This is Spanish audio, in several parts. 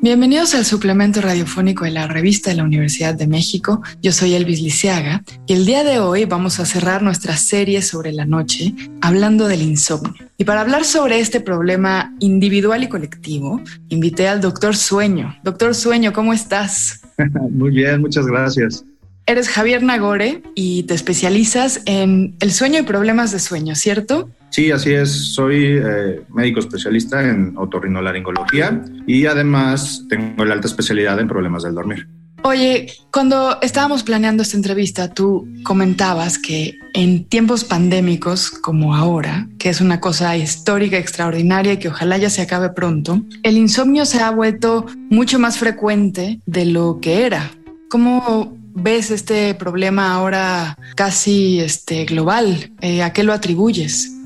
Bienvenidos al suplemento radiofónico de la revista de la Universidad de México. Yo soy Elvis Liceaga y el día de hoy vamos a cerrar nuestra serie sobre la noche hablando del insomnio. Y para hablar sobre este problema individual y colectivo, invité al doctor Sueño. Doctor Sueño, ¿cómo estás? Muy bien, muchas gracias. Eres Javier Nagore y te especializas en el sueño y problemas de sueño, ¿cierto? Sí, así es. Soy eh, médico especialista en otorrinolaringología y además tengo la alta especialidad en problemas del dormir. Oye, cuando estábamos planeando esta entrevista, tú comentabas que en tiempos pandémicos como ahora, que es una cosa histórica, extraordinaria y que ojalá ya se acabe pronto, el insomnio se ha vuelto mucho más frecuente de lo que era. ¿Cómo ves este problema ahora casi este, global? Eh, ¿A qué lo atribuyes?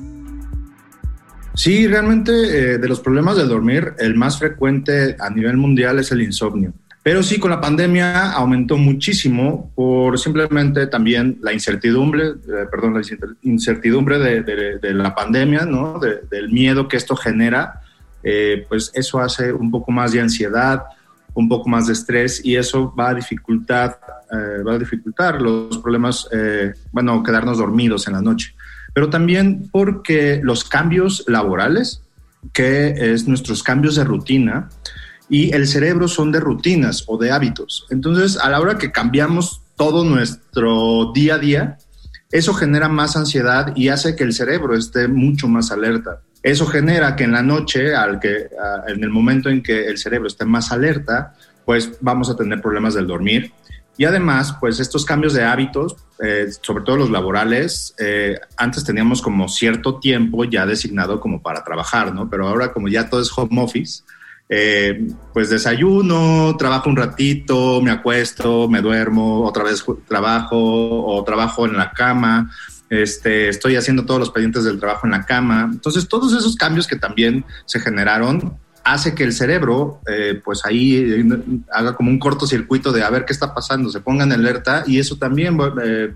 Sí, realmente eh, de los problemas del dormir, el más frecuente a nivel mundial es el insomnio. Pero sí, con la pandemia aumentó muchísimo por simplemente también la incertidumbre, eh, perdón, la incertidumbre de, la pandemia, ¿no? del miedo que esto genera, eh, pues eso hace un poco más de ansiedad, un poco más de estrés y eso va a dificultar, va a dificultar los problemas, bueno, quedarnos dormidos en la noche pero también porque los cambios laborales, que es nuestros cambios de rutina, y el cerebro son de rutinas o de hábitos. Entonces, a la hora que cambiamos todo nuestro día a día, eso genera más ansiedad y hace que el cerebro esté mucho más alerta. Eso genera que en la noche, al que, en el momento en que el cerebro esté más alerta, pues vamos a tener problemas del dormir y además, pues estos cambios de hábitos, eh, sobre todo los laborales, eh, antes teníamos como cierto tiempo ya designado como para trabajar, ¿no? Pero ahora como ya todo es home office, eh, pues desayuno, trabajo un ratito, me acuesto, me duermo, otra vez trabajo o trabajo en la cama, este, estoy haciendo todos los pendientes del trabajo en la cama. Entonces, todos esos cambios que también se generaron hace que el cerebro, eh, pues ahí eh, haga como un cortocircuito de a ver qué está pasando, se ponga en alerta y eso también eh,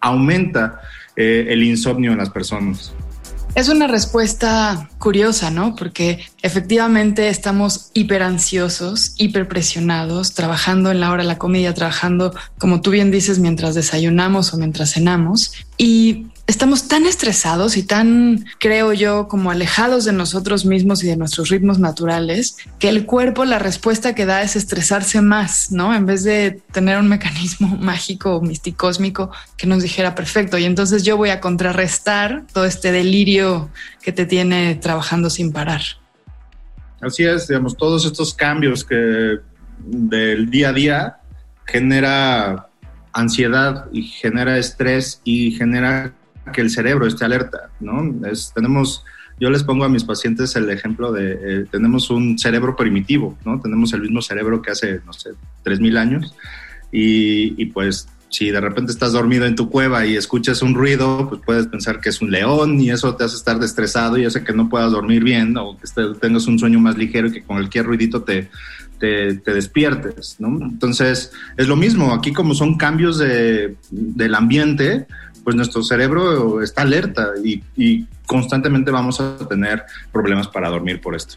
aumenta el insomnio en las personas. Es una respuesta curiosa, ¿no? Porque efectivamente estamos hiperansiosos, hiperpresionados, trabajando en la hora de la comida, trabajando, como tú bien dices, mientras desayunamos o mientras cenamos. Y estamos tan estresados y tan, creo yo, como alejados de nosotros mismos y de nuestros ritmos naturales, que el cuerpo la respuesta que da es estresarse más, ¿no? En vez de tener un mecanismo mágico misticósmico que nos dijera perfecto. Y entonces yo voy a contrarrestar todo este delirio que te tiene trabajando sin parar. Así es, digamos, todos estos cambios que del día a día genera ansiedad y genera estrés y genera que el cerebro esté alerta, ¿no? tenemos, yo les pongo a mis pacientes el ejemplo de, eh, tenemos un cerebro primitivo, ¿no? Tenemos el mismo cerebro que hace, no sé, 3.000 años y, pues si de repente estás dormido en tu cueva y escuchas un ruido, pues puedes pensar que es un león y eso te hace estar estresado y hace que no puedas dormir bien o que tengas un sueño más ligero y que con cualquier ruidito te, te, despiertes, ¿no? Entonces, es lo mismo, aquí como son cambios de, del ambiente, pues nuestro cerebro está alerta y, constantemente vamos a tener problemas para dormir por esto.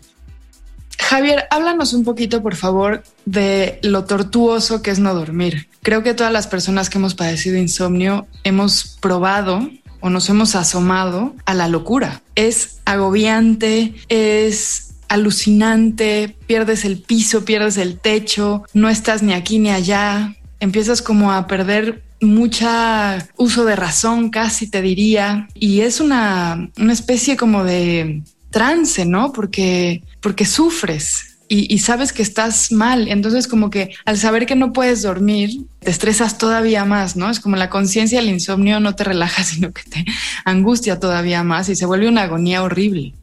Javier, háblanos un poquito, por favor, de lo tortuoso que es no dormir. Creo que todas las personas que hemos padecido insomnio hemos probado o nos hemos asomado a la locura. Es agobiante, es alucinante, pierdes el piso, pierdes el techo, no estás ni aquí ni allá, empiezas como a perder mucha uso de razón, casi te diría, y es una, especie como de trance, ¿no? Porque, porque sufres. Y, sabes que estás mal. Entonces, como que al saber que no puedes dormir, te estresas todavía más, ¿no? Es como la conciencia del insomnio no te relaja, sino que te angustia todavía más y se vuelve una agonía horrible.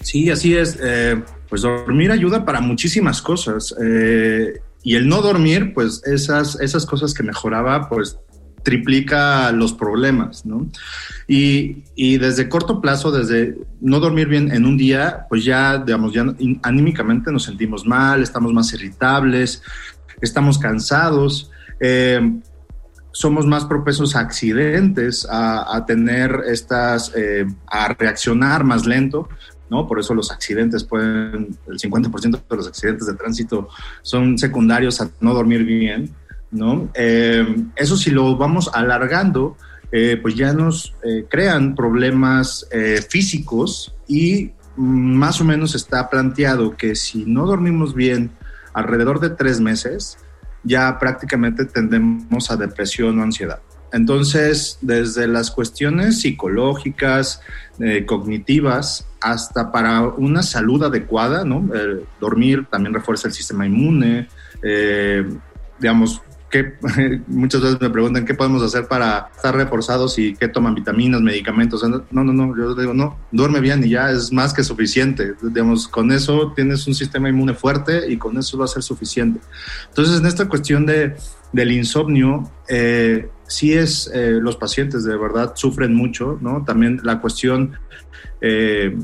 Sí, así es. Eh, pues dormir ayuda para muchísimas cosas. Eh, y el no dormir, pues esas, esas cosas que mejoraba, pues triplica los problemas, ¿no? Y, y, desde corto plazo, desde no dormir bien en un día, pues ya, digamos, ya anímicamente nos sentimos mal, estamos más irritables, estamos cansados, eh, somos más propensos a accidentes, a, tener estas, eh, a reaccionar más lento, ¿no? Por eso los accidentes pueden, el 50% de los accidentes de tránsito son secundarios a no dormir bien, ¿no? Eh, eso si lo vamos alargando, eh, pues ya nos eh, crean problemas físicos y más o menos está planteado que si no dormimos bien alrededor de tres meses, ya prácticamente tendemos a depresión o ansiedad. Entonces, desde las cuestiones psicológicas, cognitivas, hasta para una salud adecuada, ¿no? dormir también refuerza el sistema inmune, digamos, que muchas veces me preguntan qué podemos hacer para estar reforzados y qué toman vitaminas, medicamentos. No, no, no, yo digo, no, duerme bien y ya es más que suficiente. Digamos, con eso tienes un sistema inmune fuerte y con eso va a ser suficiente. Entonces, en esta cuestión de, del insomnio, eh, sí es, eh, los pacientes de verdad sufren mucho, ¿no? También la cuestión... Eh,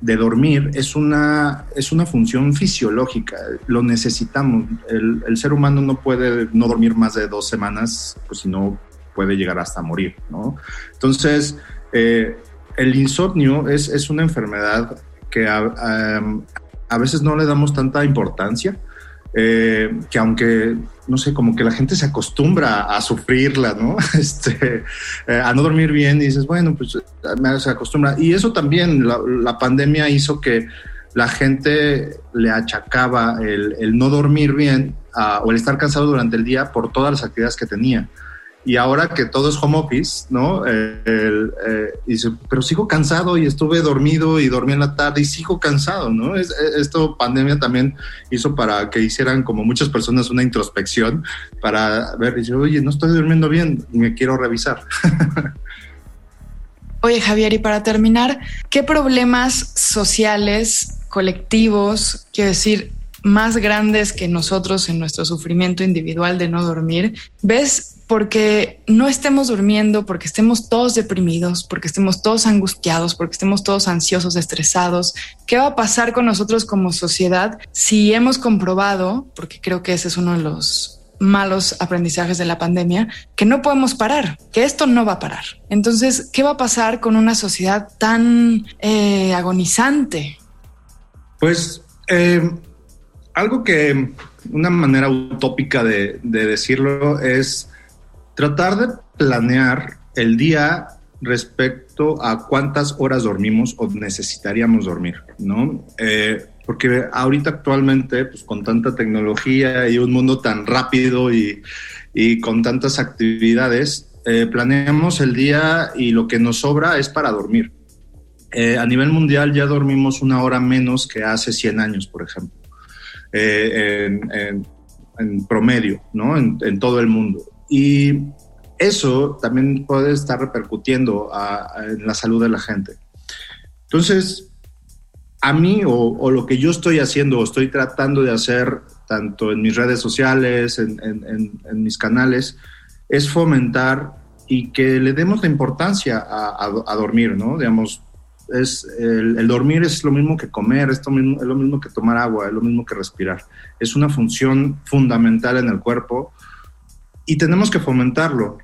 de dormir es una, es una función fisiológica, lo necesitamos. El, ser humano no puede no dormir más de dos semanas, pues si no puede llegar hasta morir, ¿no? Entonces, eh, el insomnio es, es, una enfermedad que a, a, veces no le damos tanta importancia, que aunque, no sé, como que la gente se acostumbra a sufrirla, ¿no? Este, eh, a no dormir bien y dices, bueno, pues se acostumbra. Y eso también, la, pandemia hizo que la gente le achacaba el, el no dormir bien o el estar cansado durante el día por todas las actividades que tenía. Y ahora que todo es home office, ¿no? Eh, dice, pero sigo cansado y estuve dormido y dormí en la tarde y sigo cansado, ¿no? Es, esto pandemia también hizo para que hicieran como muchas personas una introspección para ver, dice, oye, no estoy durmiendo bien, me quiero revisar. Oye, Javier, y para terminar, ¿qué problemas sociales, colectivos, quiero decir, más grandes que nosotros en nuestro sufrimiento individual de no dormir, ves porque no estemos durmiendo, porque estemos todos deprimidos, porque estemos todos angustiados, porque estemos todos ansiosos, estresados. ¿Qué va a pasar con nosotros como sociedad si hemos comprobado, porque creo que ese es uno de los malos aprendizajes de la pandemia, que no podemos parar, que esto no va a parar. Entonces, ¿qué va a pasar con una sociedad tan eh, agonizante? Pues eh, algo que una manera utópica de, decirlo es tratar de planear el día respecto a cuántas horas dormimos o necesitaríamos dormir, ¿no? Eh, porque ahorita actualmente, pues con tanta tecnología y un mundo tan rápido y, con tantas actividades, eh, planeamos el día y lo que nos sobra es para dormir. Eh, a nivel mundial ya dormimos una hora menos que hace 100 años, por ejemplo. Eh, en, promedio, ¿no? En, todo el mundo. Y eso también puede estar repercutiendo en la salud de la gente. Entonces, a mí o, lo que yo estoy haciendo o estoy tratando de hacer, tanto en mis redes sociales, en, en mis canales, es fomentar y que le demos la importancia a, a dormir, ¿no? Digamos, es el, dormir es lo mismo que comer, es lo, mismo, es lo mismo que tomar agua, es lo mismo que respirar. Es una función fundamental en el cuerpo y tenemos que fomentarlo.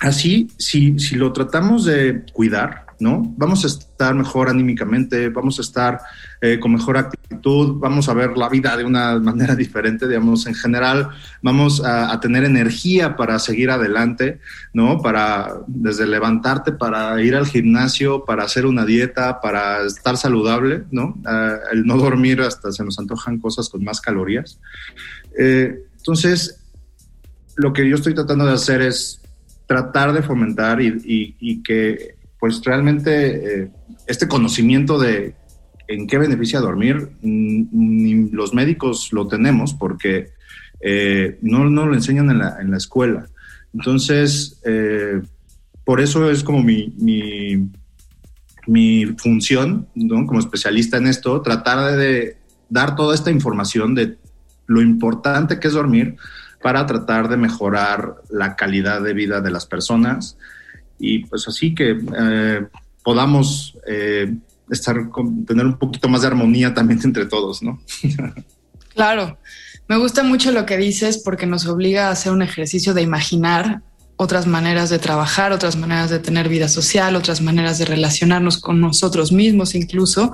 Así, si, si lo tratamos de cuidar, ¿no? Vamos a estar mejor anímicamente, vamos a estar eh, con mejor actitud, vamos a ver la vida de una manera diferente, digamos, en general, vamos a, tener energía para seguir adelante, ¿no? Para desde levantarte, para ir al gimnasio, para hacer una dieta, para estar saludable, ¿no? Eh, el no dormir hasta se nos antojan cosas con más calorías. Eh, entonces, lo que yo estoy tratando de hacer es tratar de fomentar y que pues realmente eh, este conocimiento de en qué beneficia dormir, mm, ni los médicos lo tenemos porque eh, no, no, lo enseñan en la, en la escuela. Entonces, eh, por eso es como mi, mi, función, como especialista en esto, tratar de dar toda esta información de lo importante que es dormir, para tratar de mejorar la calidad de vida de las personas y pues así que eh, podamos eh, estar tener un poquito más de armonía también entre todos, ¿no? claro. Me gusta mucho lo que dices porque nos obliga a hacer un ejercicio de imaginar otras maneras de trabajar, otras maneras de tener vida social, otras maneras de relacionarnos con nosotros mismos incluso.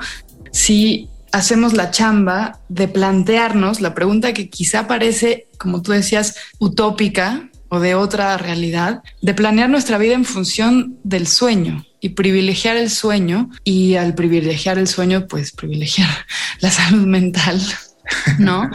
Si hacemos la chamba de plantearnos la pregunta que quizá parece, como tú decías, utópica o de otra realidad, de planear nuestra vida en función del sueño y privilegiar el sueño y al privilegiar el sueño, pues privilegiar la salud mental ¿no?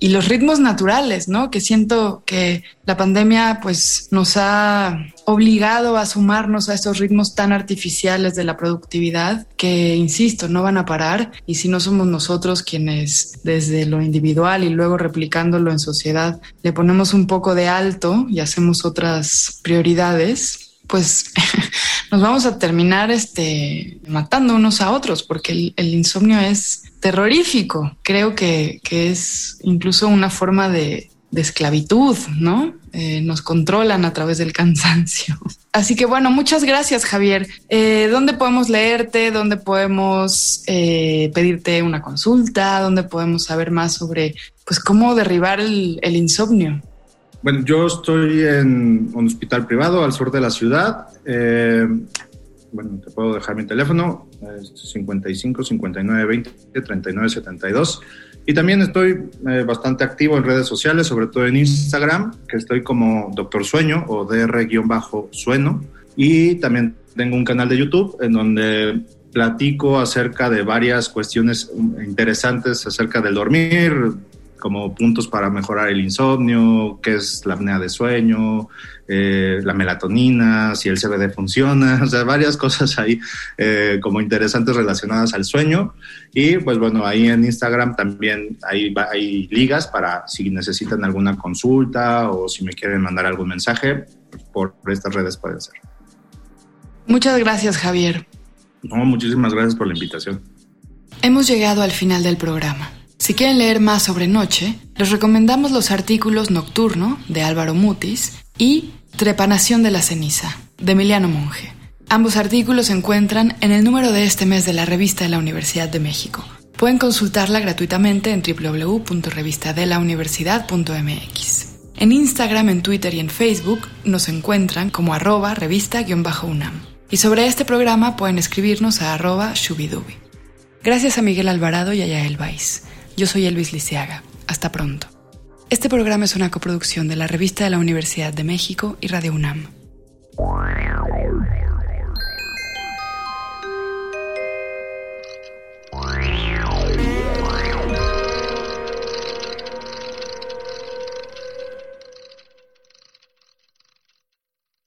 y los ritmos naturales, ¿no? Que siento que la pandemia pues nos ha obligado a sumarnos a estos ritmos tan artificiales de la productividad que, insisto, no van a parar y si no somos nosotros quienes desde lo individual y luego replicándolo en sociedad le ponemos un poco de alto y hacemos otras prioridades, pues nos vamos a terminar este, matando unos a otros porque el insomnio es terrorífico. Creo que, es incluso una forma de, esclavitud, ¿no? Eh, nos controlan a través del cansancio. Así que bueno, muchas gracias Javier. Eh, ¿Dónde podemos leerte? ¿Dónde podemos eh, pedirte una consulta? ¿Dónde podemos saber más sobre pues, cómo derribar el, insomnio? Bueno, yo estoy en un hospital privado al sur de la ciudad bueno, te puedo dejar mi teléfono, es 55 59 20 39 72. Y también estoy eh, bastante activo en redes sociales, sobre todo en Instagram, que estoy como Doctor Sueño o DR-Sueno. Y también tengo un canal de YouTube en donde platico acerca de varias cuestiones interesantes acerca del dormir, como puntos para mejorar el insomnio, qué es la apnea de sueño, eh, la melatonina, si el CBD funciona, o sea, varias cosas ahí eh, como interesantes relacionadas al sueño. Y pues bueno, ahí en Instagram también hay, hay ligas para si necesitan alguna consulta o si me quieren mandar algún mensaje, por estas redes pueden ser. Muchas gracias, Javier. No, muchísimas gracias por la invitación. Hemos llegado al final del programa. Si quieren leer más sobre Noche, les recomendamos los artículos Nocturno de Álvaro Mutis y Trepanación de la ceniza de Emiliano Monge. Ambos artículos se encuentran en el número de este mes de la revista de la Universidad de México. Pueden consultarla gratuitamente en www.revistadelauniversidad.mx. En Instagram, en Twitter y en Facebook nos encuentran como arroba revista-unam. Y sobre este programa pueden escribirnos a arroba shubidubi. Gracias a Miguel Alvarado y a Yael. Yo soy Elvis Liceaga. Hasta pronto. Este programa es una coproducción de la Revista de la Universidad de México y Radio UNAM.